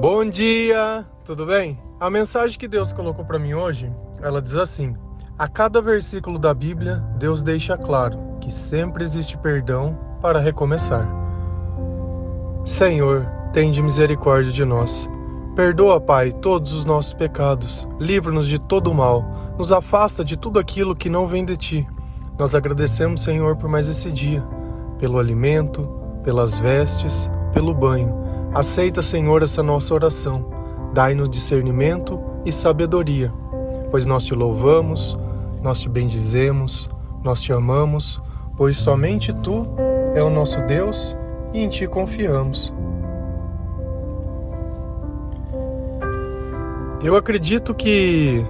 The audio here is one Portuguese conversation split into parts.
Bom dia, tudo bem? A mensagem que Deus colocou para mim hoje, ela diz assim: A cada versículo da Bíblia, Deus deixa claro que sempre existe perdão para recomeçar. Senhor, tende misericórdia de nós. Perdoa, Pai, todos os nossos pecados. Livra-nos de todo o mal. Nos afasta de tudo aquilo que não vem de ti. Nós agradecemos, Senhor, por mais esse dia, pelo alimento, pelas vestes, pelo banho. Aceita, Senhor, essa nossa oração. Dai-nos discernimento e sabedoria, pois nós te louvamos, nós te bendizemos, nós te amamos, pois somente tu é o nosso Deus e em ti confiamos. Eu acredito que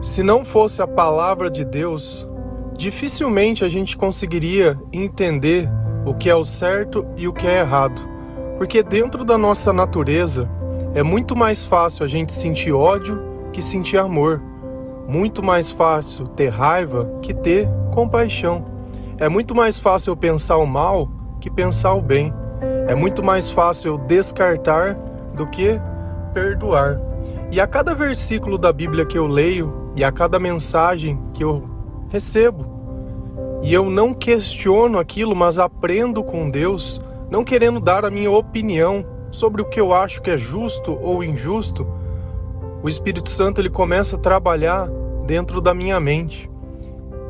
se não fosse a palavra de Deus, dificilmente a gente conseguiria entender o que é o certo e o que é errado. Porque dentro da nossa natureza é muito mais fácil a gente sentir ódio que sentir amor. Muito mais fácil ter raiva que ter compaixão. É muito mais fácil eu pensar o mal que pensar o bem. É muito mais fácil eu descartar do que perdoar. E a cada versículo da Bíblia que eu leio e a cada mensagem que eu recebo, e eu não questiono aquilo, mas aprendo com Deus, não querendo dar a minha opinião sobre o que eu acho que é justo ou injusto, o Espírito Santo ele começa a trabalhar dentro da minha mente.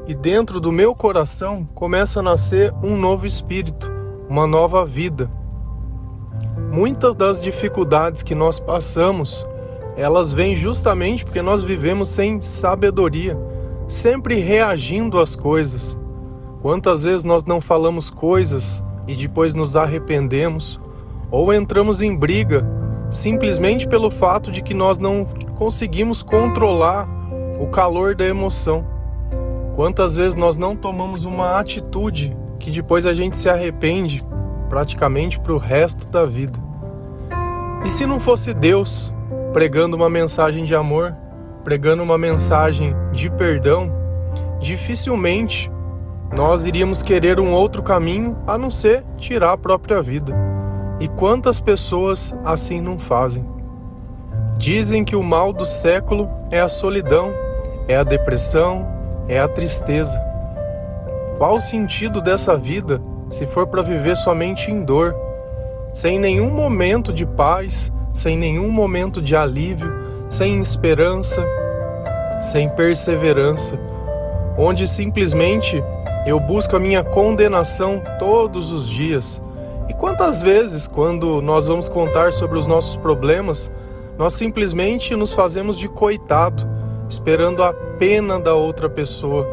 E dentro do meu coração começa a nascer um novo espírito, uma nova vida. Muitas das dificuldades que nós passamos elas vêm justamente porque nós vivemos sem sabedoria, sempre reagindo às coisas. Quantas vezes nós não falamos coisas e depois nos arrependemos, ou entramos em briga simplesmente pelo fato de que nós não conseguimos controlar o calor da emoção. Quantas vezes nós não tomamos uma atitude que depois a gente se arrepende praticamente para o resto da vida? E se não fosse Deus, pregando uma mensagem de amor, pregando uma mensagem de perdão, dificilmente nós iríamos querer um outro caminho a não ser tirar a própria vida. E quantas pessoas assim não fazem? Dizem que o mal do século é a solidão, é a depressão, é a tristeza. Qual o sentido dessa vida se for para viver somente em dor, sem nenhum momento de paz, sem nenhum momento de alívio, sem esperança, sem perseverança, onde simplesmente eu busco a minha condenação todos os dias. E quantas vezes, quando nós vamos contar sobre os nossos problemas, nós simplesmente nos fazemos de coitado, esperando a pena da outra pessoa,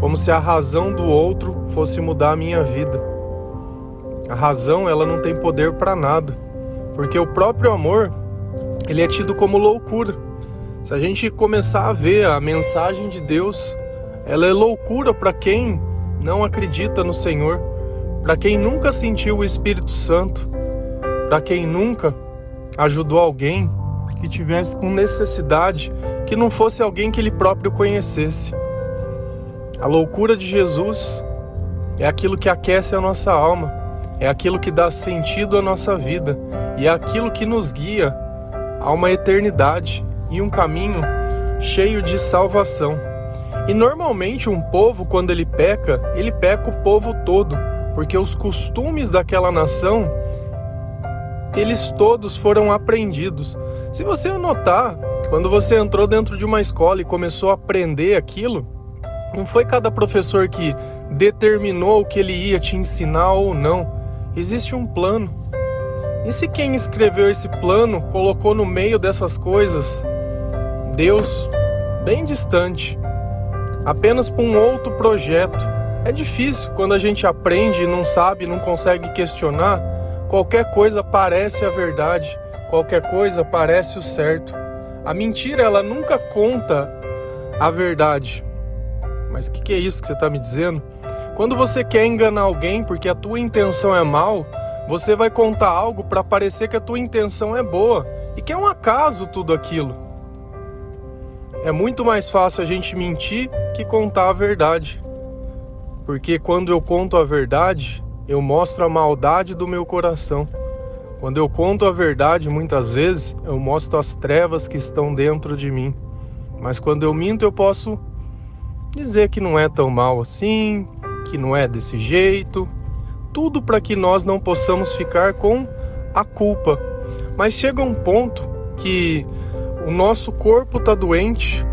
como se a razão do outro fosse mudar a minha vida. A razão, ela não tem poder para nada. Porque o próprio amor, ele é tido como loucura. Se a gente começar a ver a mensagem de Deus, ela é loucura para quem não acredita no Senhor, para quem nunca sentiu o Espírito Santo, para quem nunca ajudou alguém que tivesse com necessidade, que não fosse alguém que ele próprio conhecesse. A loucura de Jesus é aquilo que aquece a nossa alma, é aquilo que dá sentido à nossa vida e é aquilo que nos guia a uma eternidade e um caminho cheio de salvação. E normalmente um povo, quando ele peca, ele peca o povo todo, porque os costumes daquela nação, eles todos foram aprendidos. Se você notar, quando você entrou dentro de uma escola e começou a aprender aquilo, não foi cada professor que determinou o que ele ia te ensinar ou não. Existe um plano. E se quem escreveu esse plano colocou no meio dessas coisas Deus bem distante, apenas para um outro projeto? É difícil quando a gente aprende e não sabe, não consegue questionar. Qualquer coisa parece a verdade, qualquer coisa parece o certo. A mentira, ela nunca conta a verdade. Mas o que, que é isso que você está me dizendo? Quando você quer enganar alguém porque a tua intenção é mal, você vai contar algo para parecer que a tua intenção é boa e que é um acaso tudo aquilo. É muito mais fácil a gente mentir que contar a verdade. Porque quando eu conto a verdade, eu mostro a maldade do meu coração. Quando eu conto a verdade, muitas vezes eu mostro as trevas que estão dentro de mim. Mas quando eu minto, eu posso dizer que não é tão mal assim, que não é desse jeito. Tudo para que nós não possamos ficar com a culpa. Mas chega um ponto que o nosso corpo está doente,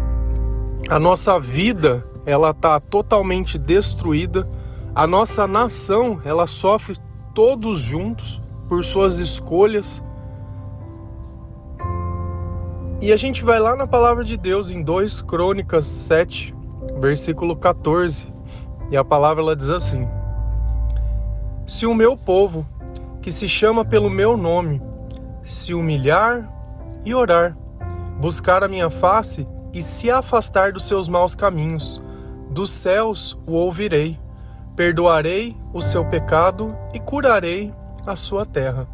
a nossa vida ela está totalmente destruída, a nossa nação ela sofre todos juntos por suas escolhas. E a gente vai lá na palavra de Deus em 2 Crônicas 7, versículo 14, e a palavra ela diz assim: Se o meu povo, que se chama pelo meu nome, se humilhar e orar, buscar a minha face e se afastar dos seus maus caminhos, dos céus o ouvirei, perdoarei o seu pecado e curarei a sua terra.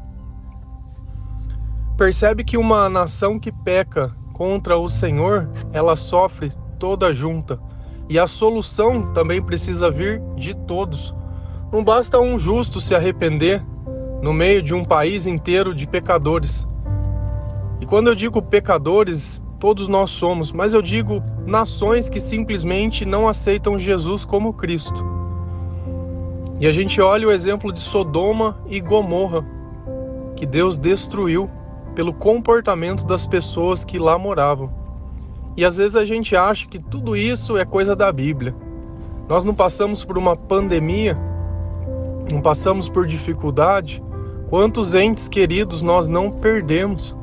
Percebe que uma nação que peca contra o Senhor, ela sofre toda junta. E a solução também precisa vir de todos. Não basta um justo se arrepender no meio de um país inteiro de pecadores. E quando eu digo pecadores, todos nós somos, mas eu digo nações que simplesmente não aceitam Jesus como Cristo. E a gente olha o exemplo de Sodoma e Gomorra, que Deus destruiu pelo comportamento das pessoas que lá moravam. E às vezes a gente acha que tudo isso é coisa da Bíblia. Nós não passamos por uma pandemia, não passamos por dificuldade. Quantos entes queridos nós não perdemos?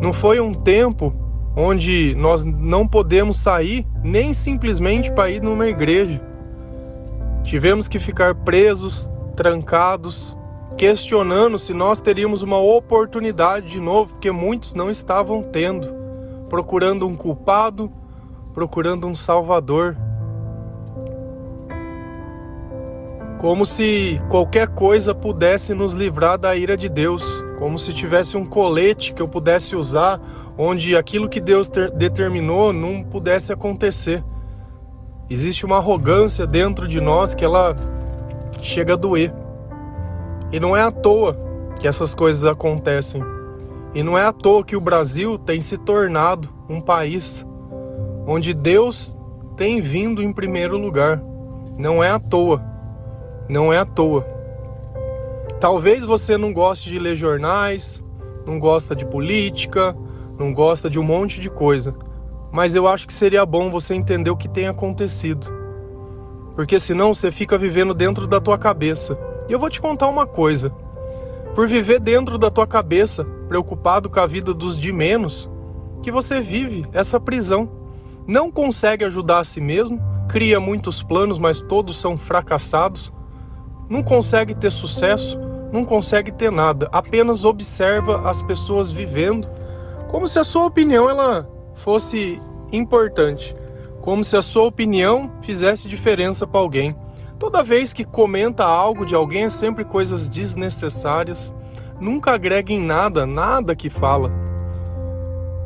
Não foi um tempo onde nós não podemos sair nem simplesmente para ir numa igreja. Tivemos que ficar presos, trancados, questionando se nós teríamos uma oportunidade de novo, porque muitos não estavam tendo, procurando um culpado, procurando um salvador. Como se qualquer coisa pudesse nos livrar da ira de Deus, como se tivesse um colete que eu pudesse usar, onde aquilo que Deus ter, determinou não pudesse acontecer. Existe uma arrogância dentro de nós que ela chega a doer. E não é à toa que essas coisas acontecem. E não é à toa que o Brasil tem se tornado um país onde Deus tem vindo em primeiro lugar. Não é à toa. Não é à toa. Talvez você não goste de ler jornais, não gosta de política, não gosta de um monte de coisa. Mas eu acho que seria bom você entender o que tem acontecido. Porque senão você fica vivendo dentro da tua cabeça. E eu vou te contar uma coisa. Por viver dentro da tua cabeça, preocupado com a vida dos de menos, que você vive essa prisão. Não consegue ajudar a si mesmo, cria muitos planos, mas todos são fracassados. Não consegue ter sucesso, não consegue ter nada, apenas observa as pessoas vivendo, como se a sua opinião ela fosse importante, como se a sua opinião fizesse diferença para alguém. Toda vez que comenta algo de alguém é sempre coisas desnecessárias, nunca agrega em nada, nada que fala.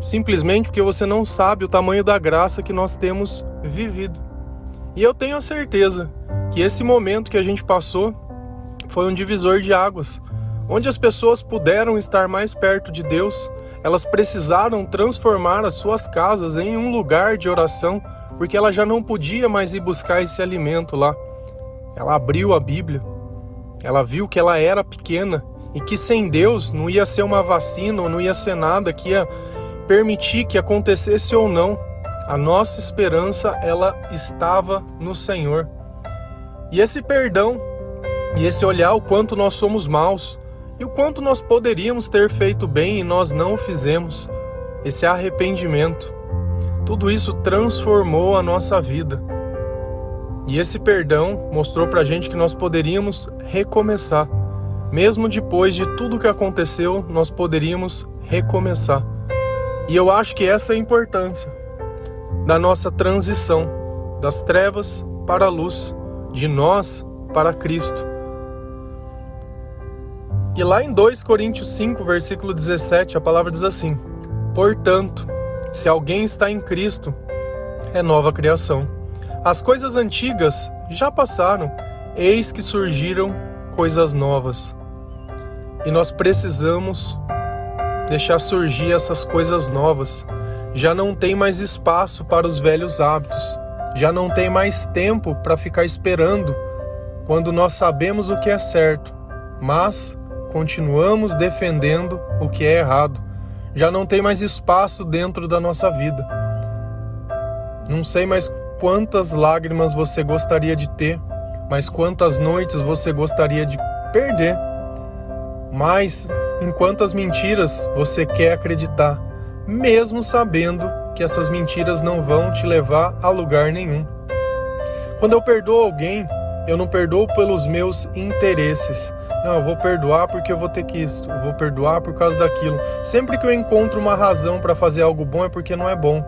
Simplesmente porque você não sabe o tamanho da graça que nós temos vivido. E eu tenho a certeza que esse momento que a gente passou foi um divisor de águas, onde as pessoas puderam estar mais perto de Deus, elas precisaram transformar as suas casas em um lugar de oração, porque ela já não podia mais ir buscar esse alimento lá. Ela abriu a Bíblia, ela viu que ela era pequena e que sem Deus não ia ser uma vacina ou não ia ser nada que ia permitir que acontecesse ou não. A nossa esperança ela estava no Senhor. E esse perdão e esse olhar o quanto nós somos maus e o quanto nós poderíamos ter feito bem e nós não o fizemos. Esse arrependimento. Tudo isso transformou a nossa vida. E esse perdão mostrou pra gente que nós poderíamos recomeçar. Mesmo depois de tudo que aconteceu, nós poderíamos recomeçar. E eu acho que essa é a importância da nossa transição das trevas para a luz, de nós para Cristo. E lá em 2 Coríntios 5, versículo 17, a palavra diz assim: Portanto, se alguém está em Cristo, é nova criação. As coisas antigas já passaram, eis que surgiram coisas novas. e nós precisamos deixar surgir essas coisas novas. Já não tem mais espaço para os velhos hábitos, já não tem mais tempo para ficar esperando quando nós sabemos o que é certo, mas continuamos defendendo o que é errado. Já não tem mais espaço dentro da nossa vida. Não sei mais quantas lágrimas você gostaria de ter, mas quantas noites você gostaria de perder. Mas em quantas mentiras você quer acreditar, mesmo sabendo que essas mentiras não vão te levar a lugar nenhum. Quando eu perdoo alguém, eu não perdoo pelos meus interesses. Não, eu vou perdoar porque eu vou ter que isso, eu vou perdoar por causa daquilo. Sempre que eu encontro uma razão para fazer algo bom é porque não é bom.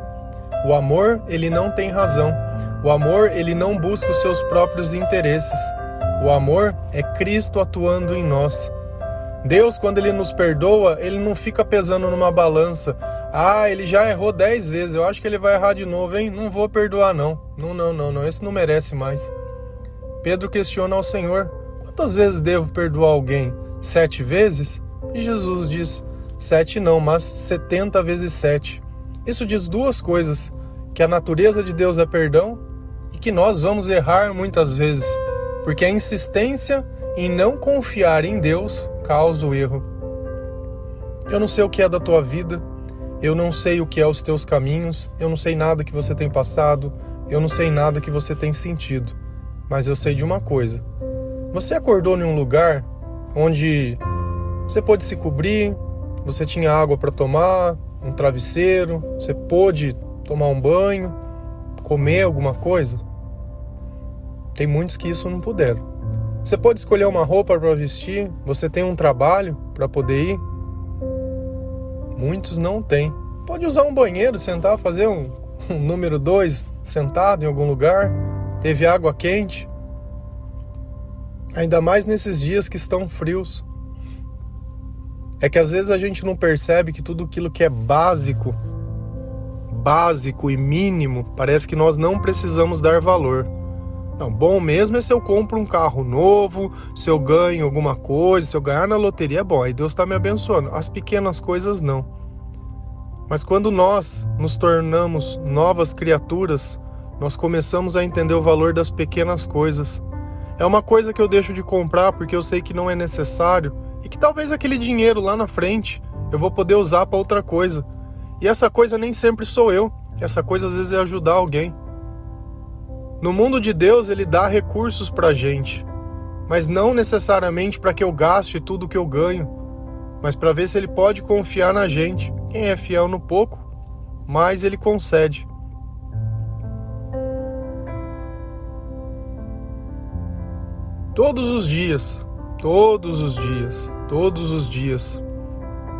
O amor, ele não tem razão. O amor, ele não busca os seus próprios interesses. O amor é Cristo atuando em nós. Deus, quando ele nos perdoa, ele não fica pesando numa balança. Ah, ele já errou dez vezes, eu acho que ele vai errar de novo, hein? Não vou perdoar, não. Não, não, não, não. Esse não merece mais. Pedro questiona ao Senhor: Quantas vezes devo perdoar alguém? Sete vezes? E Jesus diz: Sete não, mas setenta vezes sete. Isso diz duas coisas: que a natureza de Deus é perdão e que nós vamos errar muitas vezes, porque a insistência em não confiar em Deus causa o erro. Eu não sei o que é da tua vida, eu não sei o que é os teus caminhos, eu não sei nada que você tem passado, eu não sei nada que você tem sentido mas eu sei de uma coisa. Você acordou em um lugar onde você pôde se cobrir, você tinha água para tomar, um travesseiro, você pôde tomar um banho, comer alguma coisa? Tem muitos que isso não puderam. Você pode escolher uma roupa para vestir, você tem um trabalho para poder ir? Muitos não têm. Pode usar um banheiro, sentar, fazer um, um número dois sentado em algum lugar teve água quente, ainda mais nesses dias que estão frios. É que às vezes a gente não percebe que tudo aquilo que é básico, básico e mínimo, parece que nós não precisamos dar valor. Não, bom mesmo é se eu compro um carro novo, se eu ganho alguma coisa, se eu ganhar na loteria, é bom, aí Deus está me abençoando. As pequenas coisas não. Mas quando nós nos tornamos novas criaturas, nós começamos a entender o valor das pequenas coisas. É uma coisa que eu deixo de comprar porque eu sei que não é necessário e que talvez aquele dinheiro lá na frente eu vou poder usar para outra coisa. E essa coisa nem sempre sou eu, essa coisa às vezes é ajudar alguém. No mundo de Deus, ele dá recursos para gente, mas não necessariamente para que eu gaste tudo que eu ganho, mas para ver se ele pode confiar na gente. Quem é fiel no pouco, mais ele concede. Todos os dias, todos os dias, todos os dias,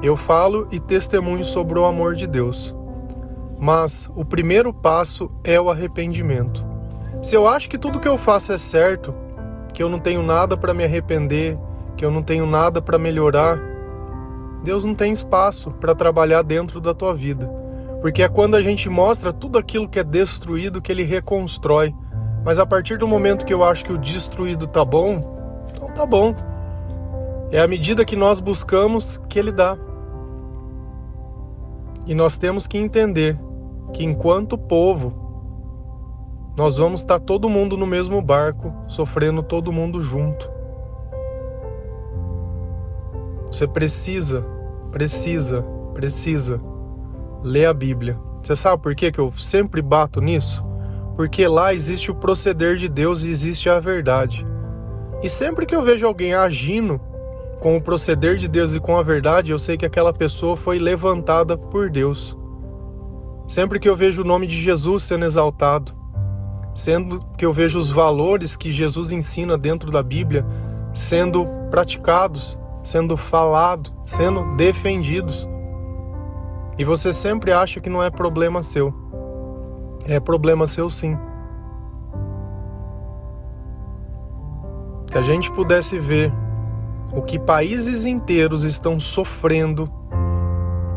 eu falo e testemunho sobre o amor de Deus. Mas o primeiro passo é o arrependimento. Se eu acho que tudo que eu faço é certo, que eu não tenho nada para me arrepender, que eu não tenho nada para melhorar, Deus não tem espaço para trabalhar dentro da tua vida. Porque é quando a gente mostra tudo aquilo que é destruído que ele reconstrói. Mas a partir do momento que eu acho que o destruído tá bom, então tá bom. É a medida que nós buscamos que ele dá. E nós temos que entender que enquanto povo, nós vamos estar todo mundo no mesmo barco, sofrendo todo mundo junto. Você precisa, precisa, precisa ler a Bíblia. Você sabe por que eu sempre bato nisso? Porque lá existe o proceder de Deus e existe a verdade. E sempre que eu vejo alguém agindo com o proceder de Deus e com a verdade, eu sei que aquela pessoa foi levantada por Deus. Sempre que eu vejo o nome de Jesus sendo exaltado, sendo que eu vejo os valores que Jesus ensina dentro da Bíblia sendo praticados, sendo falado, sendo defendidos. E você sempre acha que não é problema seu é problema seu sim. Se a gente pudesse ver o que países inteiros estão sofrendo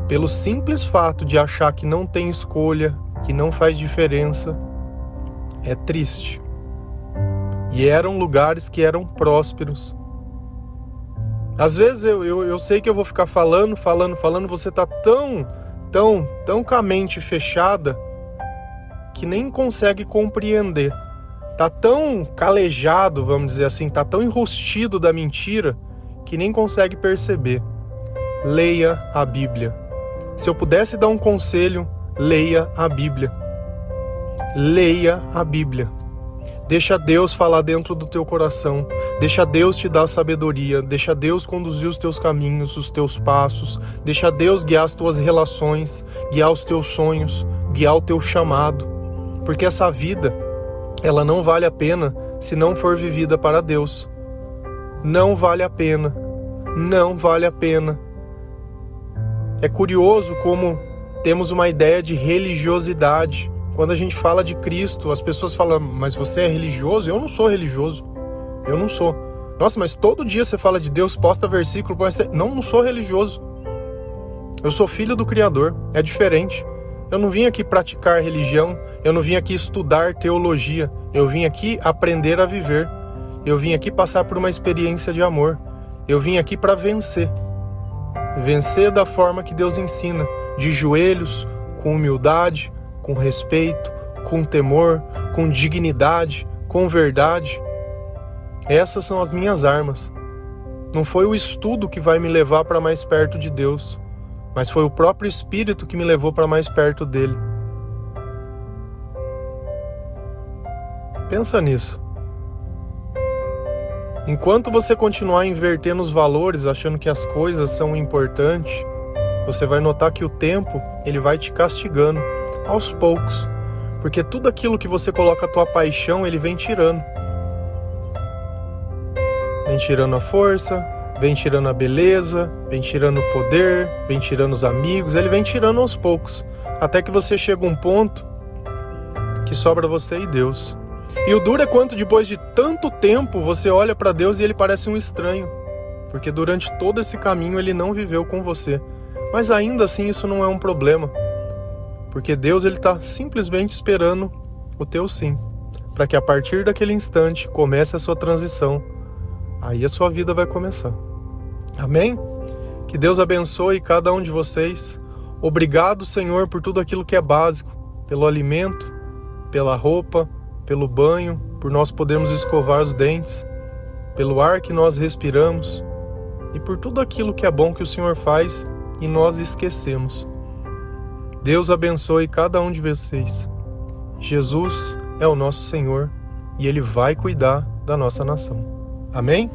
pelo simples fato de achar que não tem escolha, que não faz diferença, é triste. E eram lugares que eram prósperos. Às vezes eu, eu, eu sei que eu vou ficar falando, falando, falando, você tá tão, tão, tão com a mente fechada que nem consegue compreender. Tá tão calejado, vamos dizer assim, tá tão enrostido da mentira que nem consegue perceber. Leia a Bíblia. Se eu pudesse dar um conselho, leia a Bíblia. Leia a Bíblia. Deixa Deus falar dentro do teu coração. Deixa Deus te dar sabedoria. Deixa Deus conduzir os teus caminhos, os teus passos. Deixa Deus guiar as tuas relações, guiar os teus sonhos, guiar o teu chamado. Porque essa vida, ela não vale a pena se não for vivida para Deus. Não vale a pena. Não vale a pena. É curioso como temos uma ideia de religiosidade quando a gente fala de Cristo, as pessoas falam, mas você é religioso? Eu não sou religioso. Eu não sou. Nossa, mas todo dia você fala de Deus, posta versículo, você... não, não sou religioso. Eu sou filho do Criador, é diferente. Eu não vim aqui praticar religião, eu não vim aqui estudar teologia, eu vim aqui aprender a viver. Eu vim aqui passar por uma experiência de amor. Eu vim aqui para vencer. Vencer da forma que Deus ensina, de joelhos, com humildade, com respeito, com temor, com dignidade, com verdade. Essas são as minhas armas. Não foi o estudo que vai me levar para mais perto de Deus, mas foi o próprio Espírito que me levou para mais perto dele. Pensa nisso. Enquanto você continuar invertendo os valores, achando que as coisas são importantes, você vai notar que o tempo ele vai te castigando aos poucos, porque tudo aquilo que você coloca a tua paixão, ele vem tirando. Vem tirando a força, vem tirando a beleza, vem tirando o poder, vem tirando os amigos, ele vem tirando aos poucos, até que você chega a um ponto que sobra você e Deus. E o duro é quanto depois de tanto tempo você olha para Deus e ele parece um estranho, porque durante todo esse caminho ele não viveu com você. Mas ainda assim isso não é um problema, porque Deus ele está simplesmente esperando o teu sim, para que a partir daquele instante comece a sua transição. Aí a sua vida vai começar. Amém? Que Deus abençoe cada um de vocês. Obrigado, Senhor, por tudo aquilo que é básico, pelo alimento, pela roupa, pelo banho, por nós podermos escovar os dentes, pelo ar que nós respiramos e por tudo aquilo que é bom que o Senhor faz e nós esquecemos. Deus abençoe cada um de vocês. Jesus é o nosso Senhor e Ele vai cuidar da nossa nação. Amém?